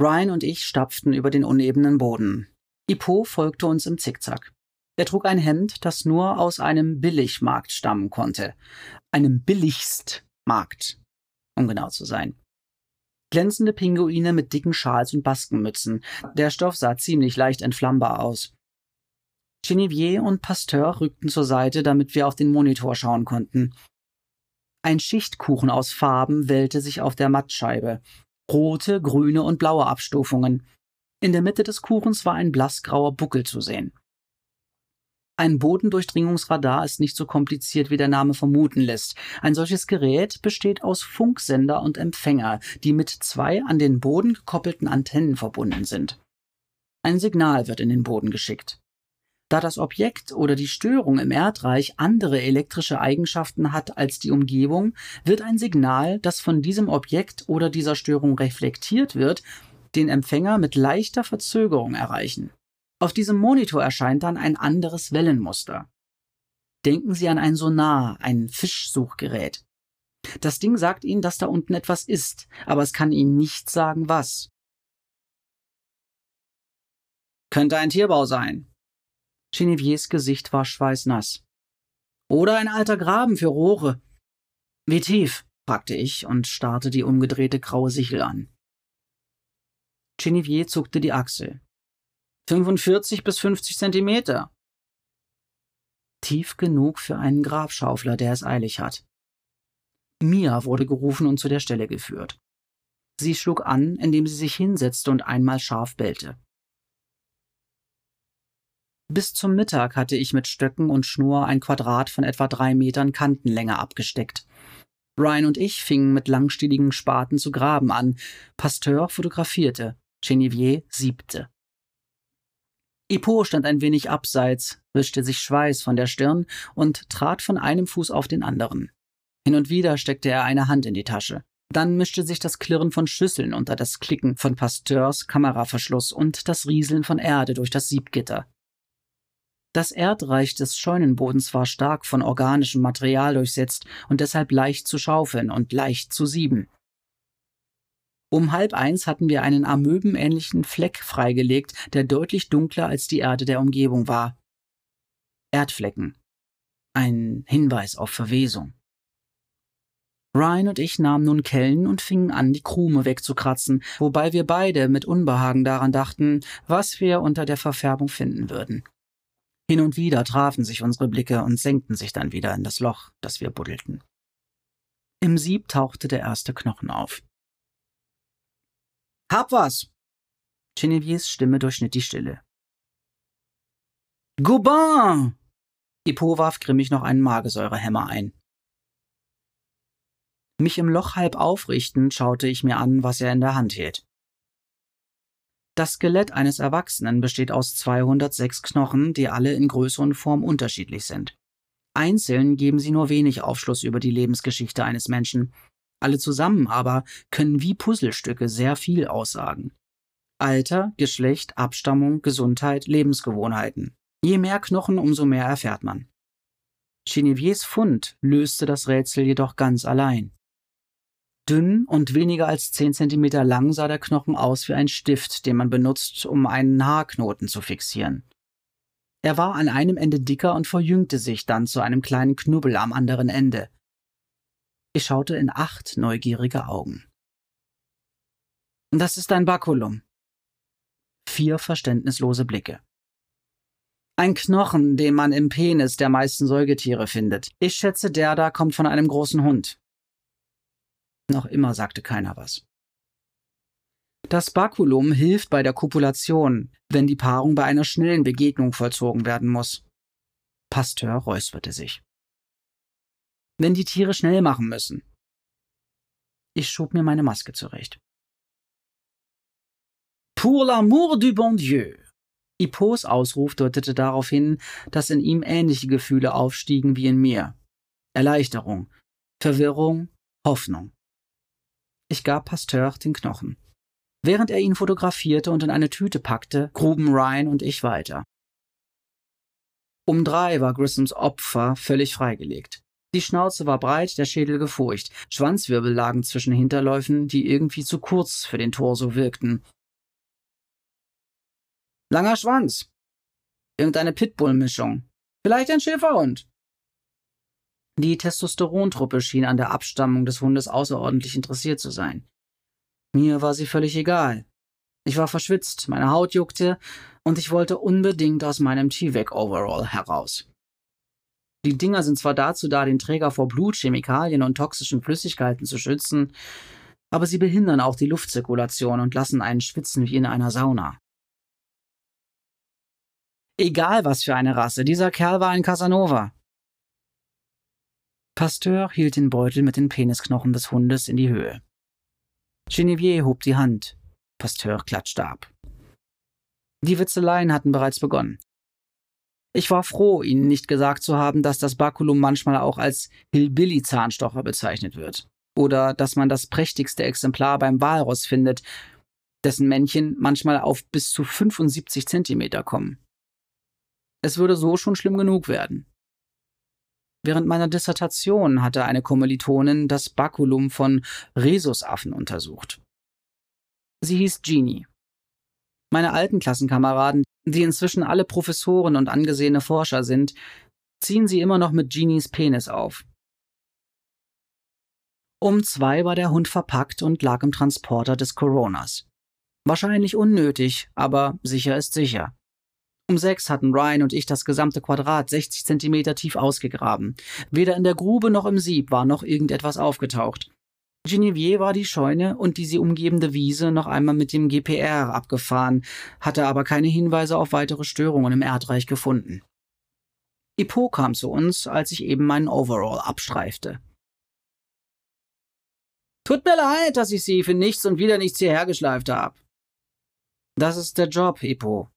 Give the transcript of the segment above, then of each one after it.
Ryan und ich stapften über den unebenen Boden. Ipo folgte uns im Zickzack. Er trug ein Hemd, das nur aus einem Billigmarkt stammen konnte. Einem Billigstmarkt, um genau zu sein. Glänzende Pinguine mit dicken Schals und Baskenmützen. Der Stoff sah ziemlich leicht entflammbar aus. Genevier und Pasteur rückten zur Seite, damit wir auf den Monitor schauen konnten. Ein Schichtkuchen aus Farben wellte sich auf der Mattscheibe. Rote, grüne und blaue Abstufungen. In der Mitte des Kuchens war ein blassgrauer Buckel zu sehen. Ein Bodendurchdringungsradar ist nicht so kompliziert, wie der Name vermuten lässt. Ein solches Gerät besteht aus Funksender und Empfänger, die mit zwei an den Boden gekoppelten Antennen verbunden sind. Ein Signal wird in den Boden geschickt. Da das Objekt oder die Störung im Erdreich andere elektrische Eigenschaften hat als die Umgebung, wird ein Signal, das von diesem Objekt oder dieser Störung reflektiert wird, den Empfänger mit leichter Verzögerung erreichen. Auf diesem Monitor erscheint dann ein anderes Wellenmuster. Denken Sie an ein Sonar, ein Fischsuchgerät. Das Ding sagt Ihnen, dass da unten etwas ist, aber es kann Ihnen nicht sagen, was. Könnte ein Tierbau sein. Geneviers Gesicht war schweißnass. Oder ein alter Graben für Rohre. Wie tief? fragte ich und starrte die umgedrehte graue Sichel an. Genevier zuckte die Achsel. 45 bis 50 Zentimeter. Tief genug für einen Grabschaufler, der es eilig hat. Mia wurde gerufen und zu der Stelle geführt. Sie schlug an, indem sie sich hinsetzte und einmal scharf bellte. Bis zum Mittag hatte ich mit Stöcken und Schnur ein Quadrat von etwa drei Metern Kantenlänge abgesteckt. Ryan und ich fingen mit langstieligen Spaten zu graben an. Pasteur fotografierte, Genevier siebte. Ipo stand ein wenig abseits, wischte sich Schweiß von der Stirn und trat von einem Fuß auf den anderen. Hin und wieder steckte er eine Hand in die Tasche. Dann mischte sich das Klirren von Schüsseln unter das Klicken von Pasteurs Kameraverschluss und das Rieseln von Erde durch das Siebgitter. Das Erdreich des Scheunenbodens war stark von organischem Material durchsetzt und deshalb leicht zu schaufeln und leicht zu sieben. Um halb eins hatten wir einen amöbenähnlichen Fleck freigelegt, der deutlich dunkler als die Erde der Umgebung war. Erdflecken. Ein Hinweis auf Verwesung. Ryan und ich nahmen nun Kellen und fingen an, die Krume wegzukratzen, wobei wir beide mit Unbehagen daran dachten, was wir unter der Verfärbung finden würden. Hin und wieder trafen sich unsere Blicke und senkten sich dann wieder in das Loch, das wir buddelten. Im Sieb tauchte der erste Knochen auf. Hab was! Genevieves Stimme durchschnitt die Stille. Goubin! Ipo warf grimmig noch einen Magesäurehämmer ein. Mich im Loch halb aufrichtend schaute ich mir an, was er in der Hand hielt. Das Skelett eines Erwachsenen besteht aus 206 Knochen, die alle in Größe und Form unterschiedlich sind. Einzeln geben sie nur wenig Aufschluss über die Lebensgeschichte eines Menschen, alle zusammen aber können wie Puzzlestücke sehr viel aussagen. Alter, Geschlecht, Abstammung, Gesundheit, Lebensgewohnheiten. Je mehr Knochen, umso mehr erfährt man. Geneviers Fund löste das Rätsel jedoch ganz allein. Dünn und weniger als 10 cm lang sah der Knochen aus wie ein Stift, den man benutzt, um einen Haarknoten zu fixieren. Er war an einem Ende dicker und verjüngte sich dann zu einem kleinen Knubbel am anderen Ende. Ich schaute in acht neugierige Augen. Das ist ein Bakulum. Vier verständnislose Blicke. Ein Knochen, den man im Penis der meisten Säugetiere findet. Ich schätze, der da kommt von einem großen Hund. Noch immer sagte keiner was. Das Bakulum hilft bei der Kopulation, wenn die Paarung bei einer schnellen Begegnung vollzogen werden muss. Pasteur räusperte sich wenn die Tiere schnell machen müssen. Ich schob mir meine Maske zurecht. Pour l'amour du bon Dieu. Ipos Ausruf deutete darauf hin, dass in ihm ähnliche Gefühle aufstiegen wie in mir. Erleichterung, Verwirrung, Hoffnung. Ich gab Pasteur den Knochen. Während er ihn fotografierte und in eine Tüte packte, gruben Ryan und ich weiter. Um drei war Grissams Opfer völlig freigelegt. Die Schnauze war breit, der Schädel gefurcht. Schwanzwirbel lagen zwischen Hinterläufen, die irgendwie zu kurz für den Torso wirkten. Langer Schwanz. Irgendeine Pitbull-Mischung. Vielleicht ein Schäferhund. Die Testosterontruppe schien an der Abstammung des Hundes außerordentlich interessiert zu sein. Mir war sie völlig egal. Ich war verschwitzt, meine Haut juckte und ich wollte unbedingt aus meinem T-Vec-Overall heraus. Die Dinger sind zwar dazu da, den Träger vor Blut, Chemikalien und toxischen Flüssigkeiten zu schützen, aber sie behindern auch die Luftzirkulation und lassen einen schwitzen wie in einer Sauna. Egal was für eine Rasse, dieser Kerl war ein Casanova. Pasteur hielt den Beutel mit den Penisknochen des Hundes in die Höhe. Genevieve hob die Hand. Pasteur klatschte ab. Die Witzeleien hatten bereits begonnen. Ich war froh, Ihnen nicht gesagt zu haben, dass das Baculum manchmal auch als Hillbilly-Zahnstocher bezeichnet wird. Oder dass man das prächtigste Exemplar beim Walross findet, dessen Männchen manchmal auf bis zu 75 Zentimeter kommen. Es würde so schon schlimm genug werden. Während meiner Dissertation hatte eine Kommilitonin das Bakulum von Rhesusaffen untersucht. Sie hieß Jeannie. Meine alten Klassenkameraden, die inzwischen alle Professoren und angesehene Forscher sind, ziehen sie immer noch mit Jeannies Penis auf. Um zwei war der Hund verpackt und lag im Transporter des Coronas. Wahrscheinlich unnötig, aber sicher ist sicher. Um sechs hatten Ryan und ich das gesamte Quadrat 60 Zentimeter tief ausgegraben. Weder in der Grube noch im Sieb war noch irgendetwas aufgetaucht. Genevieve war die Scheune und die sie umgebende Wiese noch einmal mit dem GPR abgefahren, hatte aber keine Hinweise auf weitere Störungen im Erdreich gefunden. Ipo kam zu uns, als ich eben meinen Overall abstreifte. Tut mir leid, dass ich Sie für nichts und wieder nichts hierher geschleift habe. Das ist der Job, Ipo,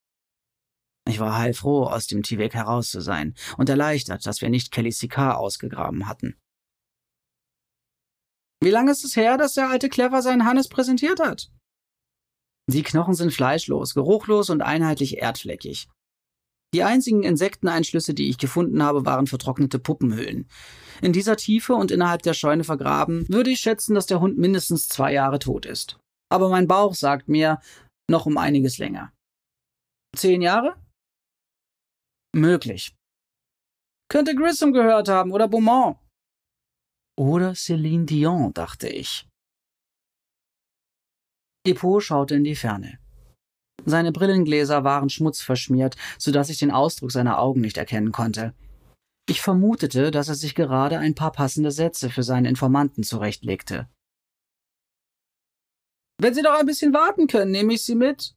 ich war heilfroh, aus dem Tivek heraus zu sein und erleichtert, dass wir nicht Kelly Sikar ausgegraben hatten. Wie lange ist es her, dass der alte Clever seinen Hannes präsentiert hat? Die Knochen sind fleischlos, geruchlos und einheitlich erdfleckig. Die einzigen Insekteneinschlüsse, die ich gefunden habe, waren vertrocknete Puppenhüllen. In dieser Tiefe und innerhalb der Scheune vergraben, würde ich schätzen, dass der Hund mindestens zwei Jahre tot ist. Aber mein Bauch sagt mir, noch um einiges länger. Zehn Jahre? Möglich. Könnte Grissom gehört haben oder Beaumont. Oder Céline Dion, dachte ich. Depot schaute in die Ferne. Seine Brillengläser waren schmutzverschmiert, so dass ich den Ausdruck seiner Augen nicht erkennen konnte. Ich vermutete, dass er sich gerade ein paar passende Sätze für seinen Informanten zurechtlegte. Wenn Sie doch ein bisschen warten können, nehme ich Sie mit.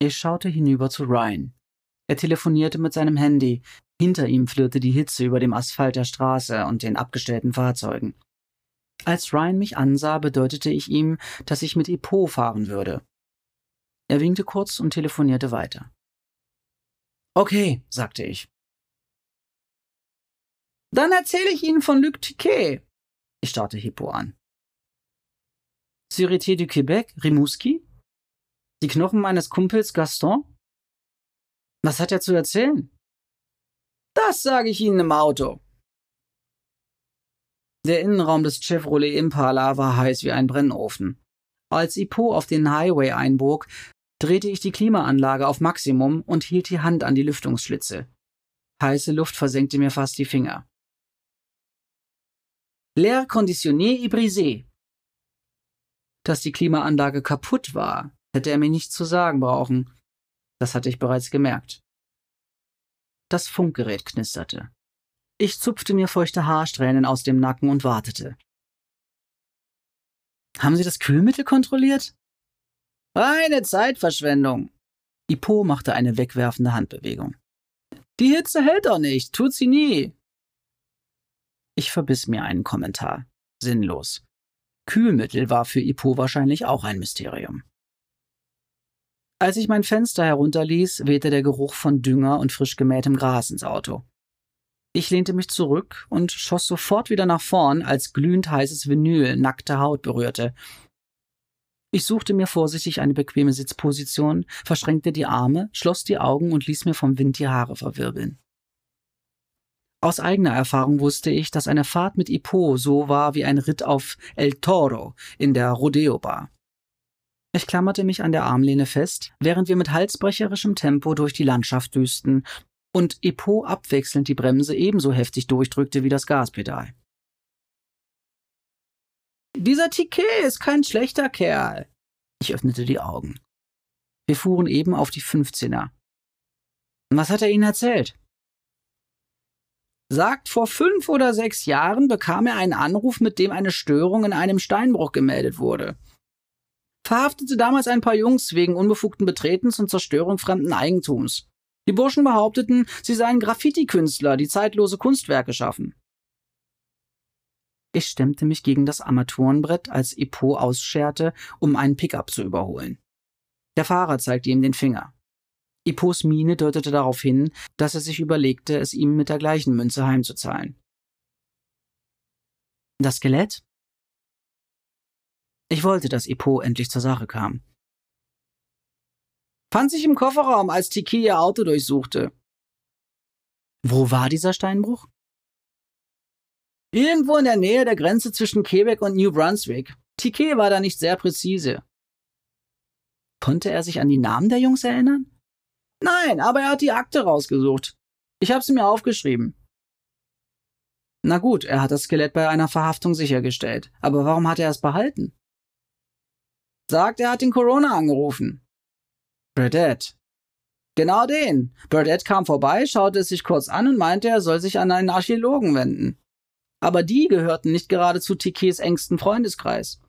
Ich schaute hinüber zu Ryan. Er telefonierte mit seinem Handy. Hinter ihm flirrte die Hitze über dem Asphalt der Straße und den abgestellten Fahrzeugen. Als Ryan mich ansah, bedeutete ich ihm, dass ich mit Epo fahren würde. Er winkte kurz und telefonierte weiter. Okay, sagte ich. Dann erzähle ich Ihnen von Luc Tiquet. Ich starrte Hippo an. Sûreté du Québec, Rimouski? Die Knochen meines Kumpels Gaston? Was hat er zu erzählen? Das sage ich Ihnen im Auto. Der Innenraum des Chevrolet Impala war heiß wie ein Brennofen. Als Ipo auf den Highway einbog, drehte ich die Klimaanlage auf Maximum und hielt die Hand an die Lüftungsschlitze. Heiße Luft versenkte mir fast die Finger. L'air conditionné est brisé. Dass die Klimaanlage kaputt war, hätte er mir nicht zu sagen brauchen. Das hatte ich bereits gemerkt. Das Funkgerät knisterte. Ich zupfte mir feuchte Haarsträhnen aus dem Nacken und wartete. Haben Sie das Kühlmittel kontrolliert? Eine Zeitverschwendung. Ipo machte eine wegwerfende Handbewegung. Die Hitze hält doch nicht, tut sie nie. Ich verbiss mir einen Kommentar. Sinnlos. Kühlmittel war für Ipo wahrscheinlich auch ein Mysterium. Als ich mein Fenster herunterließ, wehte der Geruch von Dünger und frisch gemähtem Gras ins Auto. Ich lehnte mich zurück und schoss sofort wieder nach vorn, als glühend heißes Vinyl nackte Haut berührte. Ich suchte mir vorsichtig eine bequeme Sitzposition, verschränkte die Arme, schloss die Augen und ließ mir vom Wind die Haare verwirbeln. Aus eigener Erfahrung wusste ich, dass eine Fahrt mit Ipo so war wie ein Ritt auf El Toro in der Rodeo Bar. Ich klammerte mich an der Armlehne fest, während wir mit halsbrecherischem Tempo durch die Landschaft düsten und Epo abwechselnd die Bremse ebenso heftig durchdrückte wie das Gaspedal. Dieser Ticket ist kein schlechter Kerl. Ich öffnete die Augen. Wir fuhren eben auf die 15er. Was hat er Ihnen erzählt? Sagt, vor fünf oder sechs Jahren bekam er einen Anruf, mit dem eine Störung in einem Steinbruch gemeldet wurde. Verhaftete damals ein paar Jungs wegen unbefugten Betretens und Zerstörung fremden Eigentums. Die Burschen behaupteten, sie seien Graffiti-Künstler, die zeitlose Kunstwerke schaffen. Ich stemmte mich gegen das Armaturenbrett, als Ipo ausscherte, um einen Pickup zu überholen. Der Fahrer zeigte ihm den Finger. Ipos Miene deutete darauf hin, dass er sich überlegte, es ihm mit der gleichen Münze heimzuzahlen. Das Skelett? Ich wollte, dass Ipo endlich zur Sache kam. Fand sich im Kofferraum, als Tiki ihr Auto durchsuchte. Wo war dieser Steinbruch? Irgendwo in der Nähe der Grenze zwischen Quebec und New Brunswick. Tiki war da nicht sehr präzise. Konnte er sich an die Namen der Jungs erinnern? Nein, aber er hat die Akte rausgesucht. Ich habe sie mir aufgeschrieben. Na gut, er hat das Skelett bei einer Verhaftung sichergestellt. Aber warum hat er es behalten? Sagt, er hat den Corona angerufen. Burdett. Genau den. Burdett kam vorbei, schaute es sich kurz an und meinte, er soll sich an einen Archäologen wenden. Aber die gehörten nicht gerade zu Tikes engsten Freundeskreis.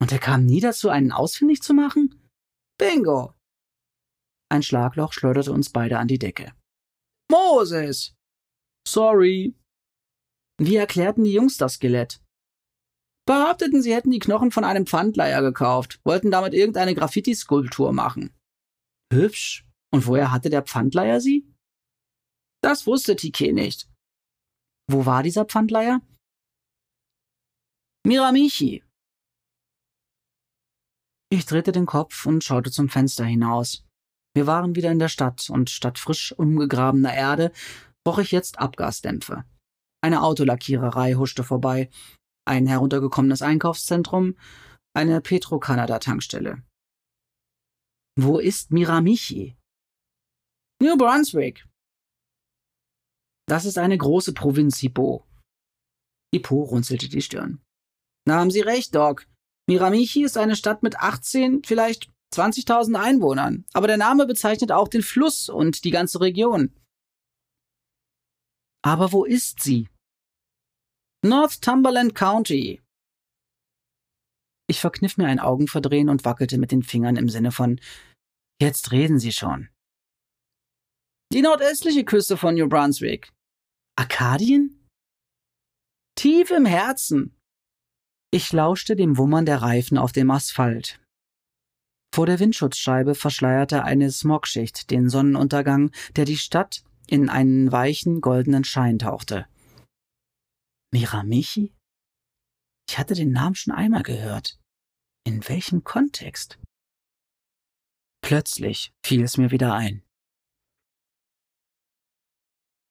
Und er kam nie dazu, einen ausfindig zu machen? Bingo! Ein Schlagloch schleuderte uns beide an die Decke. Moses! Sorry. Wie erklärten die Jungs das Skelett? Behaupteten, sie hätten die Knochen von einem Pfandleier gekauft, wollten damit irgendeine Graffiti-Skulptur machen. Hübsch. Und woher hatte der Pfandleier sie? Das wusste Tike nicht. Wo war dieser Pfandleier? Miramichi. Ich drehte den Kopf und schaute zum Fenster hinaus. Wir waren wieder in der Stadt und statt frisch umgegrabener Erde roch ich jetzt Abgasdämpfe. Eine Autolackiererei huschte vorbei, ein heruntergekommenes Einkaufszentrum, eine Petro-Kanada-Tankstelle. Wo ist Miramichi? New Brunswick. Das ist eine große Provinz, Hippo. Hippo runzelte die Stirn. Da haben Sie recht, Doc. Miramichi ist eine Stadt mit 18, vielleicht 20.000 Einwohnern, aber der Name bezeichnet auch den Fluss und die ganze Region. Aber wo ist sie? Northumberland County. Ich verkniff mir ein Augenverdrehen und wackelte mit den Fingern im Sinne von Jetzt reden Sie schon. Die nordöstliche Küste von New Brunswick. Arkadien? Tief im Herzen. Ich lauschte dem Wummern der Reifen auf dem Asphalt. Vor der Windschutzscheibe verschleierte eine Smogschicht den Sonnenuntergang, der die Stadt in einen weichen goldenen Schein tauchte. Miramichi? Ich hatte den Namen schon einmal gehört. In welchem Kontext? Plötzlich fiel es mir wieder ein.